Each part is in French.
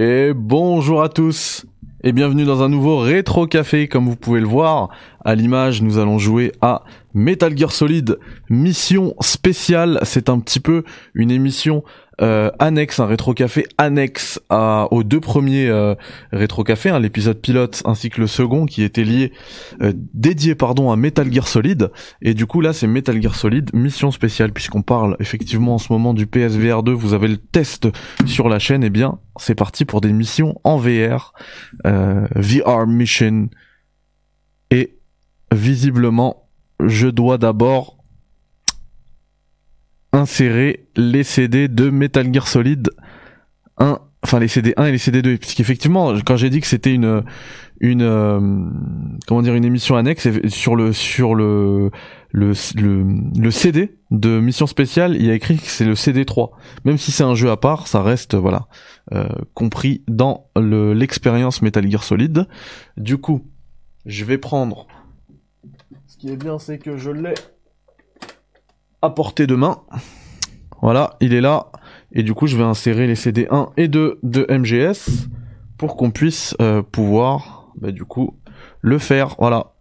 Et bonjour à tous. Et bienvenue dans un nouveau rétro café. Comme vous pouvez le voir à l'image nous allons jouer à Metal Gear Solid mission spéciale. C'est un petit peu une émission euh, annexe, un rétro café annexe à, aux deux premiers euh, rétro café, hein, l'épisode pilote ainsi que le second qui était lié euh, dédié pardon à Metal Gear Solid. Et du coup là c'est Metal Gear Solid mission spéciale puisqu'on parle effectivement en ce moment du PSVR 2, vous avez le test sur la chaîne. Et eh bien c'est parti pour des missions en VR, euh, VR mission. Et visiblement je dois d'abord insérer les CD de Metal Gear Solid 1 enfin les CD 1 et les CD 2 puisqu'effectivement quand j'ai dit que c'était une une euh, comment dire une émission annexe sur le sur le le, le CD de mission spéciale il y a écrit que c'est le CD 3 même si c'est un jeu à part ça reste voilà euh, compris dans le l'expérience Metal Gear Solid. Du coup je vais prendre. Ce qui est bien c'est que je l'ai à portée de main. Voilà, il est là. Et du coup, je vais insérer les CD 1 et 2 de MGS pour qu'on puisse euh, pouvoir, bah, du coup, le faire. Voilà.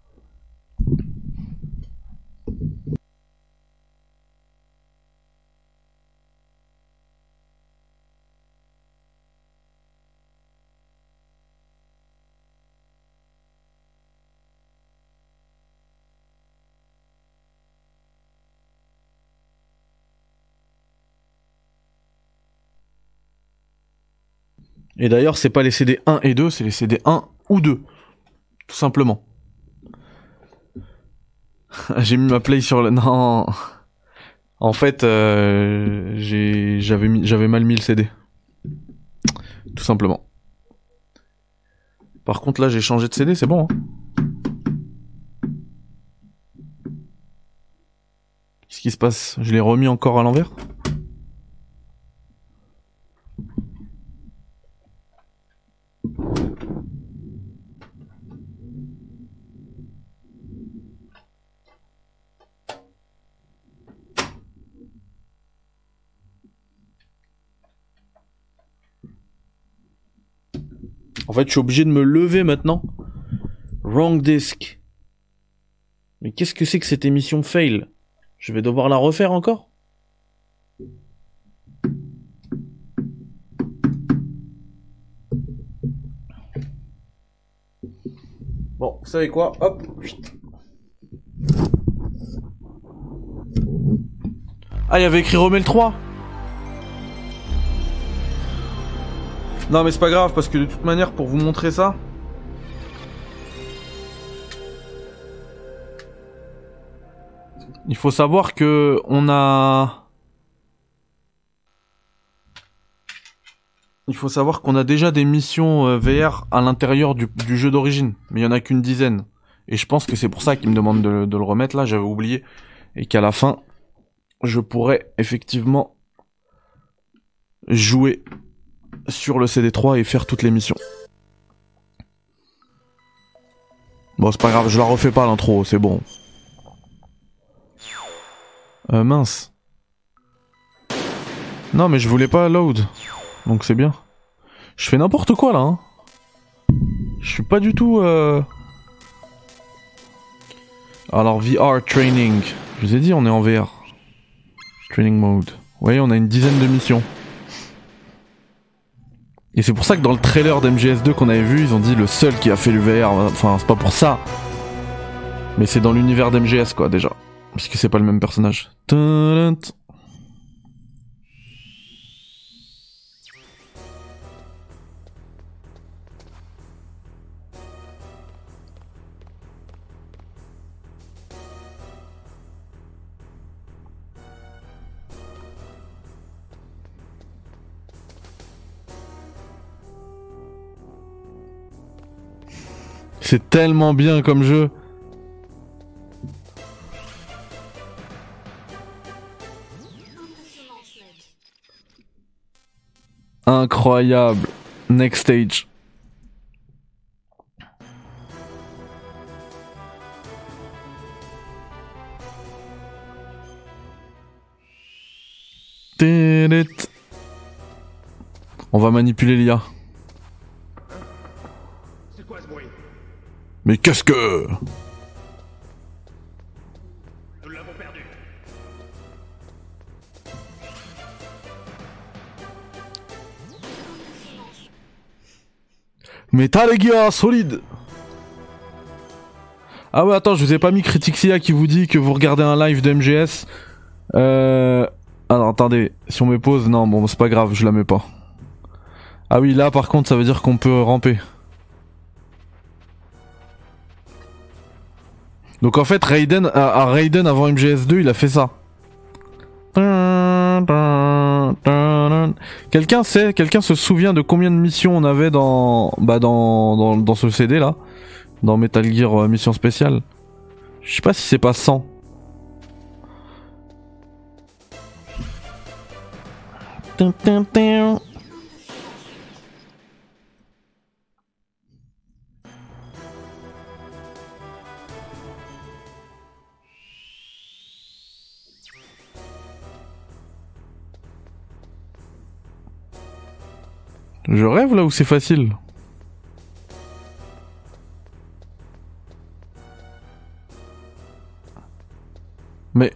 Et d'ailleurs, c'est pas les CD 1 et 2, c'est les CD 1 ou 2. Tout simplement. j'ai mis ma play sur le... Non. En fait, euh, j'avais mal mis le CD. Tout simplement. Par contre, là, j'ai changé de CD, c'est bon. Hein Qu'est-ce qui se passe? Je l'ai remis encore à l'envers? En fait, je suis obligé de me lever maintenant. Wrong disk. Mais qu'est-ce que c'est que cette émission fail? Je vais devoir la refaire encore? Vous savez quoi? Hop. Ah, il y avait écrit Romel 3 Non mais c'est pas grave parce que de toute manière pour vous montrer ça Il faut savoir que on a Il faut savoir qu'on a déjà des missions euh, VR à l'intérieur du, jeu d'origine, mais il y en a qu'une dizaine. Et je pense que c'est pour ça qu'il me demande de, de le remettre là, j'avais oublié. Et qu'à la fin, je pourrais effectivement jouer sur le CD3 et faire toutes les missions. Bon, c'est pas grave, je la refais pas l'intro, c'est bon. Euh, mince. Non, mais je voulais pas load. Donc c'est bien. Je fais n'importe quoi là. Hein. Je suis pas du tout... Euh... Alors VR training. Je vous ai dit, on est en VR. Training mode. Vous voyez, on a une dizaine de missions. Et c'est pour ça que dans le trailer d'MGS2 qu'on avait vu, ils ont dit le seul qui a fait l'UVR. Enfin, c'est pas pour ça. Mais c'est dans l'univers d'MGS, quoi, déjà. Puisque c'est pas le même personnage. C'est tellement bien comme jeu. Incroyable. Next stage. On va manipuler l'IA. Mais qu'est-ce que... Nous l'avons perdu. Metal Gear Solid Ah ouais, attends, je vous ai pas mis Criticsia qui vous dit que vous regardez un live de MGS. Euh... Alors attendez, si on me pose, non, bon, c'est pas grave, je la mets pas. Ah oui, là par contre, ça veut dire qu'on peut ramper. Donc en fait, Raiden, à, Raiden avant MGS2, il a fait ça. Quelqu'un sait, quelqu'un se souvient de combien de missions on avait dans, bah dans, dans, dans ce CD là, dans Metal Gear euh, Mission Spéciale. Je sais pas si c'est pas 100. Je rêve là où c'est facile. Mais...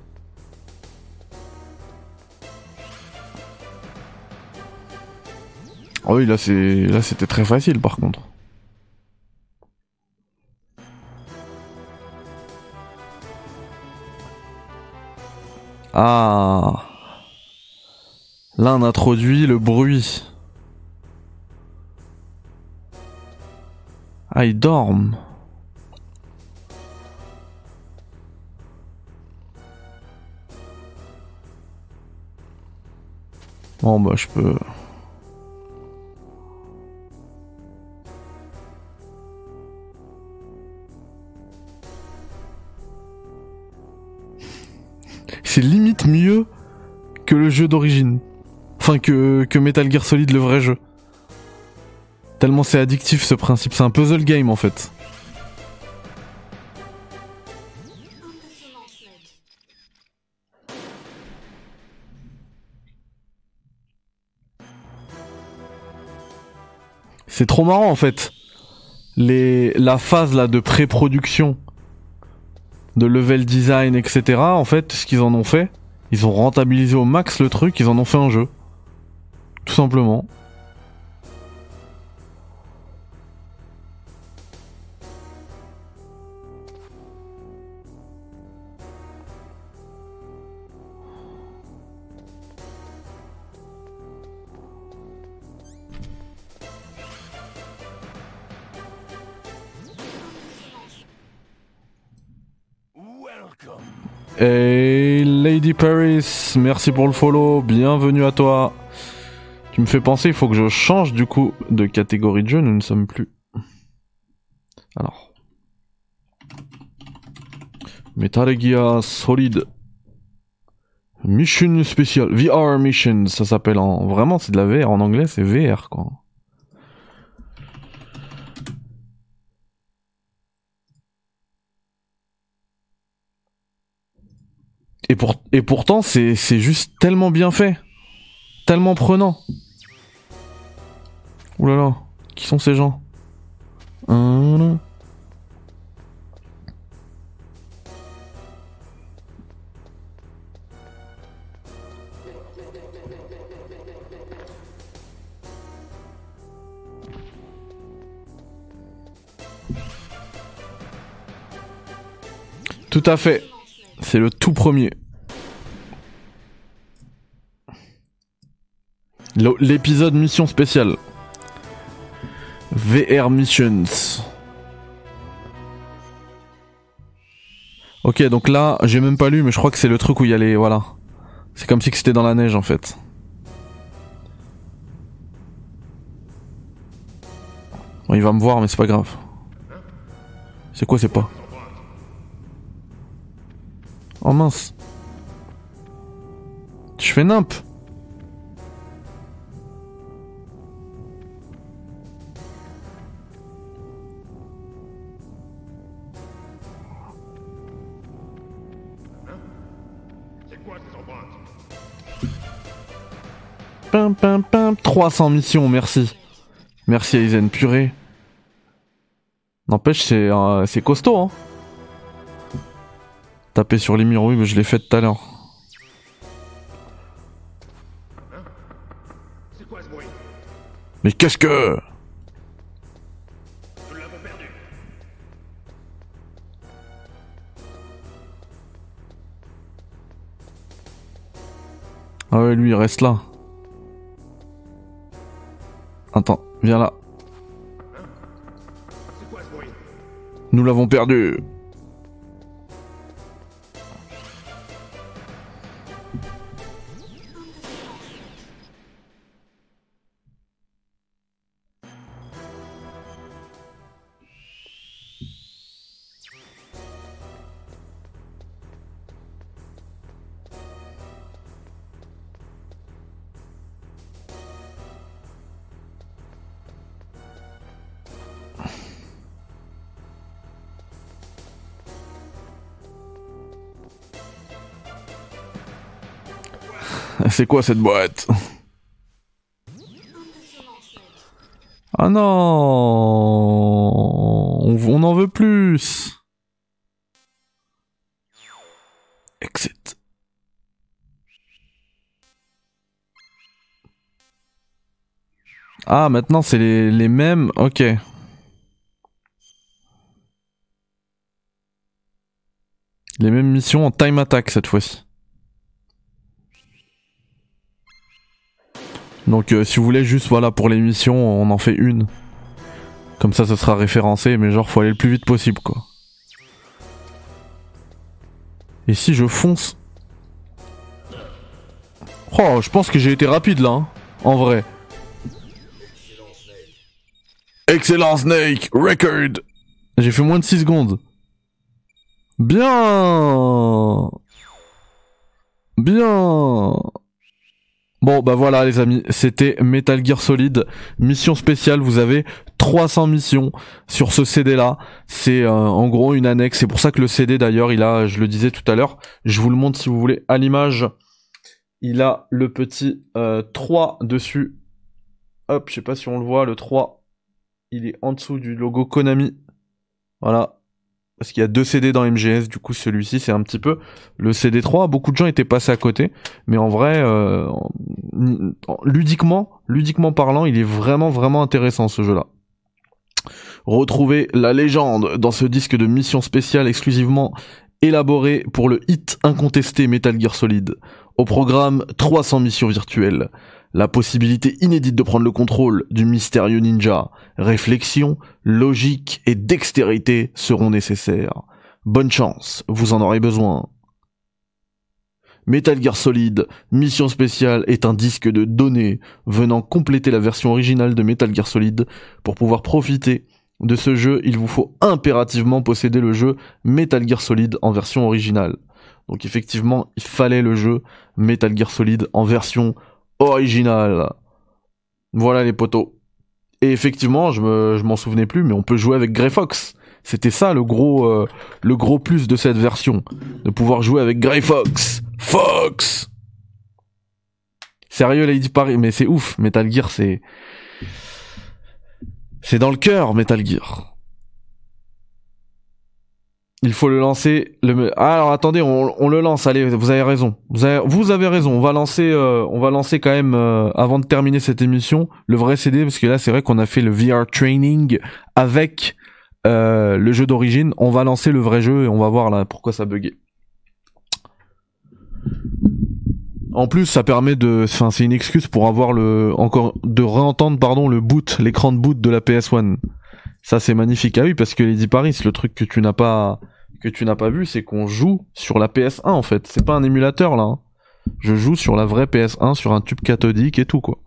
Oh oui, là c'est là c'était très facile par contre. Ah. Là on introduit le bruit. Ah, ils dorment. Bon, bah, je peux. C'est limite mieux que le jeu d'origine. Enfin, que, que Metal Gear Solid, le vrai jeu. Tellement c'est addictif ce principe, c'est un puzzle game en fait. C'est trop marrant en fait. Les, la phase là de pré-production, de level design, etc. En fait, ce qu'ils en ont fait, ils ont rentabilisé au max le truc, ils en ont fait un jeu. Tout simplement. Merci pour le follow, bienvenue à toi. Tu me fais penser, il faut que je change du coup de catégorie de jeu, nous ne sommes plus. Alors. Metal Gear Solid. Mission spéciale, VR Mission, ça s'appelle en... Vraiment c'est de la VR, en anglais c'est VR quoi. Et, pour, et pourtant, c'est juste tellement bien fait. Tellement prenant. Ouh là là, qui sont ces gens? Tout à fait. C'est le tout premier. L'épisode mission spéciale. VR Missions. Ok, donc là, j'ai même pas lu, mais je crois que c'est le truc où il y a. Voilà. C'est comme si c'était dans la neige, en fait. Bon, il va me voir, mais c'est pas grave. C'est quoi, c'est pas? Oh mince. Je fais nimp. Pim, pim, pim. 300 missions, merci. Merci Aizen, purée. N'empêche, c'est euh, c'est costaud, hein. Taper sur les murs, oui, mais je l'ai fait tout à l'heure. Bruit? Mais qu'est-ce que... Ah ouais, lui, reste là. Attends, viens là. Nous l'avons perdu. C'est quoi cette boîte Ah non on, en veut plus Exit. Ah, maintenant c'est les, les mêmes. Ok. Les mêmes missions en time attack cette fois-ci. Donc euh, si vous voulez juste voilà pour l'émission, on en fait une. Comme ça ça sera référencé, mais genre faut aller le plus vite possible quoi. Et si je fonce? Oh, je pense que j'ai été rapide là, hein, en vrai. Excellent Snake, record. J'ai fait moins de 6 secondes. Bien. Bien. Bon bah voilà les amis, c'était Metal Gear Solid, mission spéciale, vous avez 300 missions sur ce CD là, c'est euh, en gros une annexe, c'est pour ça que le CD d'ailleurs il a, je le disais tout à l'heure, je vous le montre si vous voulez à l'image, il a le petit euh, 3 dessus, hop je sais pas si on le voit, le 3, il est en dessous du logo Konami, voilà, parce qu'il y a deux CD dans MGS, du coup celui-ci c'est un petit peu le CD3. Beaucoup de gens étaient passés à côté, mais en vrai, euh, ludiquement, ludiquement parlant, il est vraiment vraiment intéressant ce jeu-là. Retrouvez la légende dans ce disque de mission spéciale exclusivement élaboré pour le hit incontesté Metal Gear Solid. Au programme 300 missions virtuelles. La possibilité inédite de prendre le contrôle du mystérieux ninja. Réflexion, logique et dextérité seront nécessaires. Bonne chance, vous en aurez besoin. Metal Gear Solid, Mission Spéciale est un disque de données venant compléter la version originale de Metal Gear Solid. Pour pouvoir profiter de ce jeu, il vous faut impérativement posséder le jeu Metal Gear Solid en version originale. Donc effectivement, il fallait le jeu Metal Gear Solid en version. Voilà les potos. Et effectivement, je me, je m'en souvenais plus, mais on peut jouer avec Grey Fox. C'était ça le gros, euh, le gros plus de cette version, de pouvoir jouer avec Grey Fox. Fox. Sérieux, Lady Paris, mais c'est ouf. Metal Gear, c'est, c'est dans le cœur, Metal Gear. Il faut le lancer. Ah, alors attendez, on, le lance. Allez, vous avez raison. Vous avez, raison. On va lancer, euh, on va lancer quand même euh, avant de terminer cette émission le vrai CD parce que là c'est vrai qu'on a fait le VR training avec euh, le jeu d'origine. On va lancer le vrai jeu et on va voir là pourquoi ça buguait. En plus, ça permet de, enfin, c'est une excuse pour avoir le, encore, de réentendre, pardon, le boot, l'écran de boot de la PS1. Ça, c'est magnifique. Ah oui, parce que Lady Paris, le truc que tu n'as pas, que tu n'as pas vu, c'est qu'on joue sur la PS1, en fait. C'est pas un émulateur, là. hein. Je joue sur la vraie PS1, sur un tube cathodique et tout, quoi.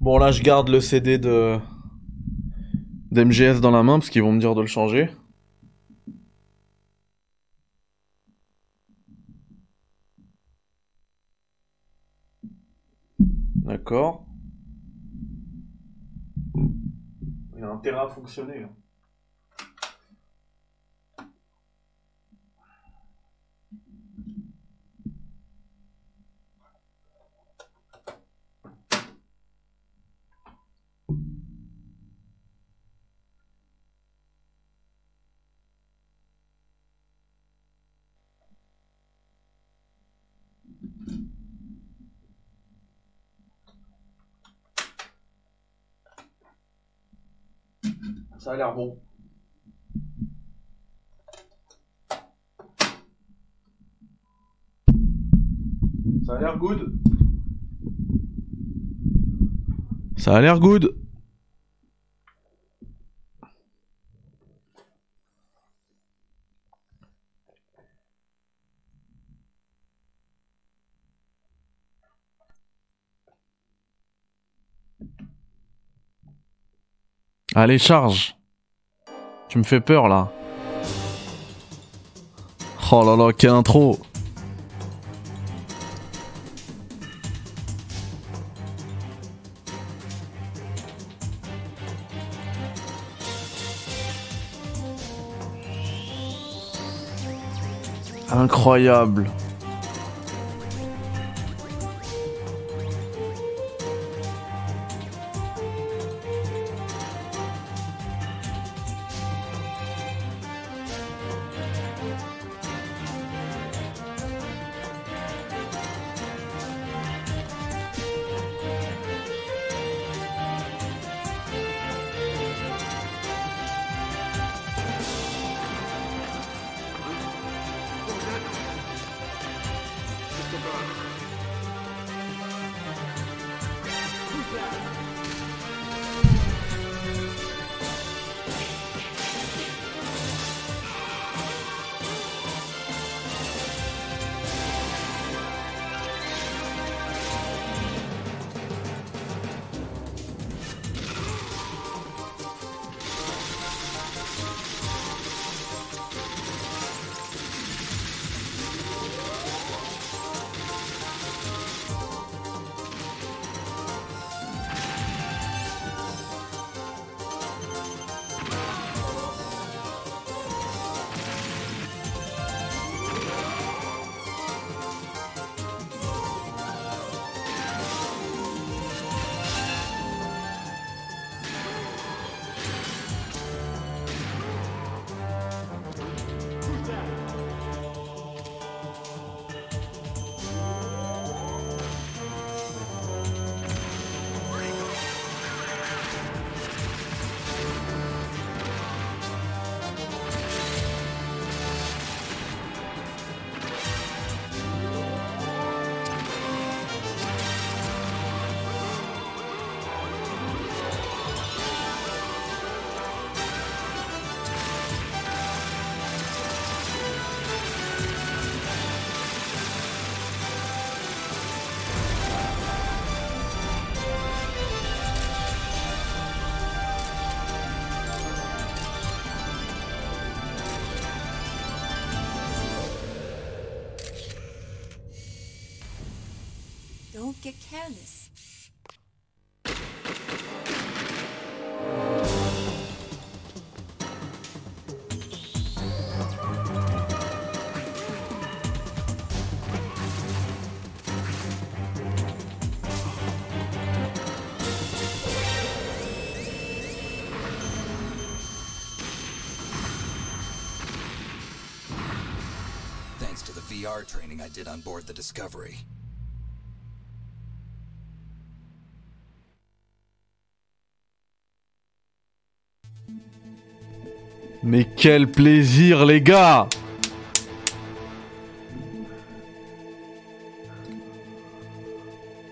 Bon là je garde le CD de d'MGS dans la main parce qu'ils vont me dire de le changer. D'accord. Il a intérêt à fonctionner. hein. Ça a l'air bon. Ça a l'air good. Ça a l'air good. Allez, charge. Tu me fais peur là. Oh là là, quelle intro. Incroyable. Get careless. Thanks to the VR training I did on board the Discovery. Mais quel plaisir, les gars.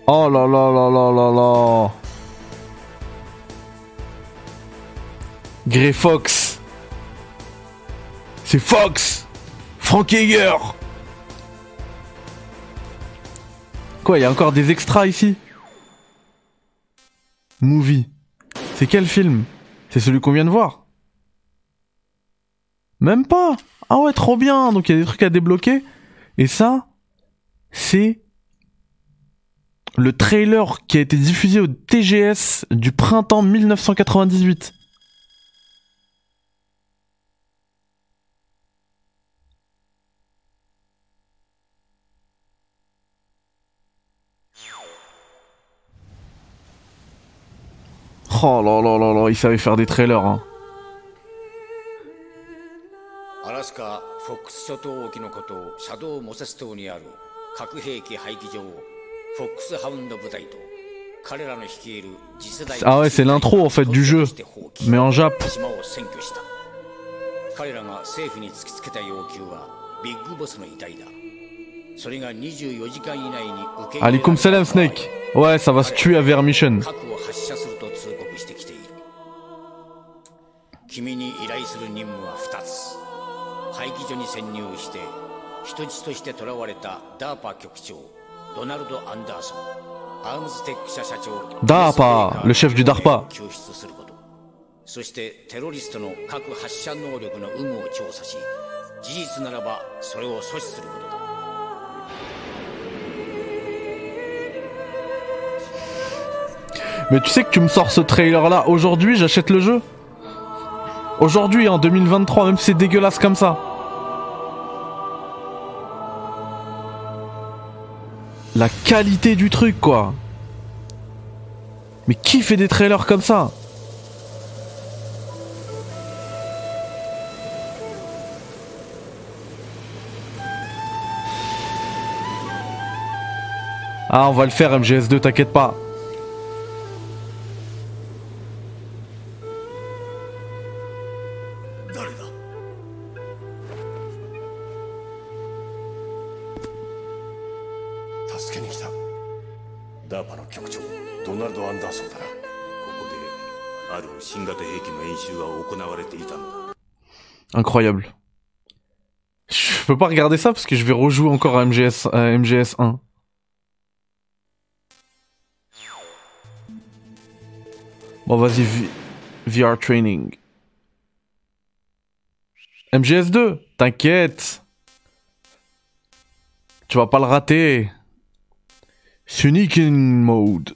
Oh là là là là là là. Grey Fox. C'est Fox. Frank Yeager. Quoi, il y a encore des extras ici? Movie. C'est quel film? C'est celui qu'on vient de voir Même pas Ah ouais, trop bien Donc il y a des trucs à débloquer. Et ça, c'est le trailer qui a été diffusé au TGS du printemps 1998. Oh là là là là, il savait faire des trailers. Hein. カ・フォックス諸島沖のことをシャドウ・モセス島にある核兵器廃棄場をフォックスハウンド部隊と彼らの率いる次世代 Ah ouais, c'est l'intro, en fait, du jeu. Mais en Jap. 島を占拠した彼らが政府に突きつけた要求はビッグボスの遺体だそれが24時間以内に受け入れられ Alikum salam, Snake. Ouais, ça va se tuer à Vermission. 核を発射すると通告してきている君に依頼する任務は2つ廃棄所に潜入して人質として囚われたダーパ局長ドナルド・アンダーソンアームズテック社社長 DARPA, le chef du DARPA 救出することそしてテロリストの核発射能力の有無を調査し事実ならばそれを阻止することだ Mais tu sais que tu me sors ce trailer là aujourd'hui, j'achète le jeu. Aujourd'hui, en 2023, même si c'est dégueulasse comme ça. La qualité du truc, quoi. Mais qui fait des trailers comme ça? Ah, on va le faire, MGS2, t'inquiète pas. 助けに来たダーパの局長ドナルド・アンダーソンだなここである新型兵器の演習が行われていたのだ Incroyable. Je peux pas regarder ça parce que je vais rejouer encore à MGS, à MGS 1. Bon, vas-y, V- VR training. MGS 2, t'inquiète. Tu vas pas le rater. In mode.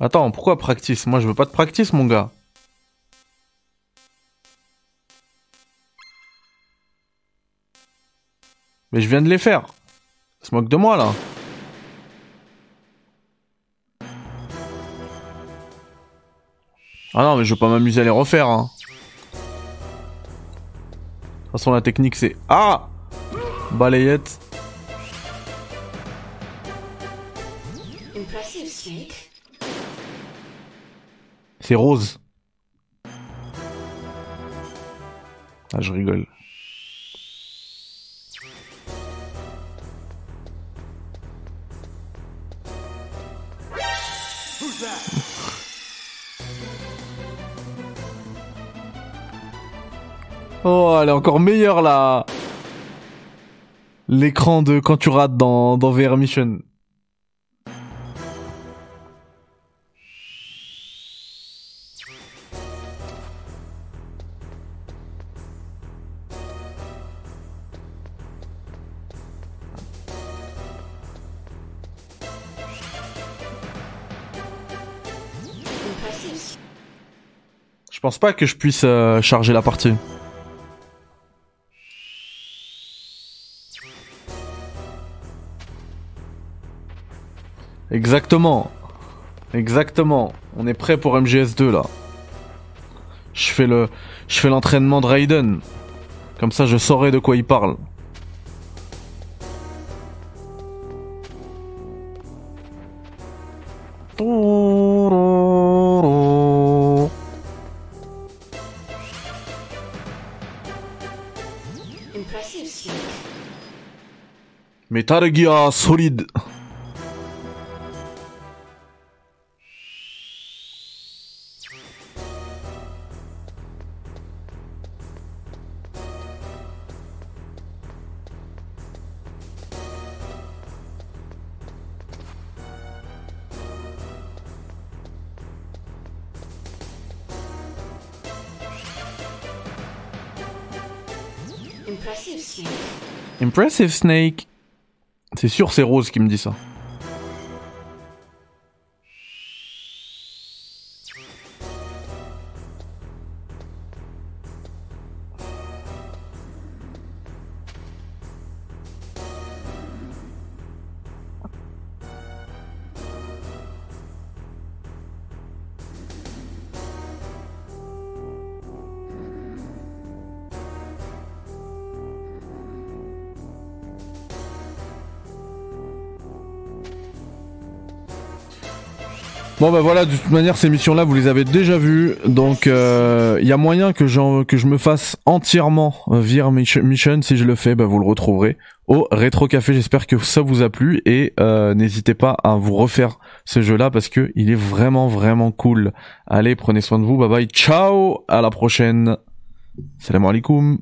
Attends, pourquoi practice? Moi je veux pas de practice, mon gars. Mais je viens de les faire. Se moque de moi là. Ah non, mais je veux pas m'amuser à les refaire. Hein. De toute façon, la technique c'est. Ah Balayette. C'est rose. Ah, je rigole. Oh, elle est encore meilleure là. L'écran de quand tu rates dans, dans VR Mission. Je pense pas que je puisse euh, charger la partie. Exactement. Exactement. On est prêt pour MGS2 là. Je fais le je fais l'entraînement de Raiden. Comme ça je saurai de quoi il parle. Impressive, Snake. Metal Impressive Snake. C'est sûr, c'est Rose qui me dit ça. Bon bah voilà, de toute manière ces missions-là vous les avez déjà vues, donc euh, il y a moyen que, que je me fasse entièrement euh, Mission, Mission. si je le fais, bah vous le retrouverez au Rétro Café. J'espère que ça vous a plu et euh, n'hésitez pas à vous refaire ce jeu-là parce que il est vraiment vraiment cool. Allez, prenez soin de vous, bye bye, ciao, à la prochaine. Salam alaikum.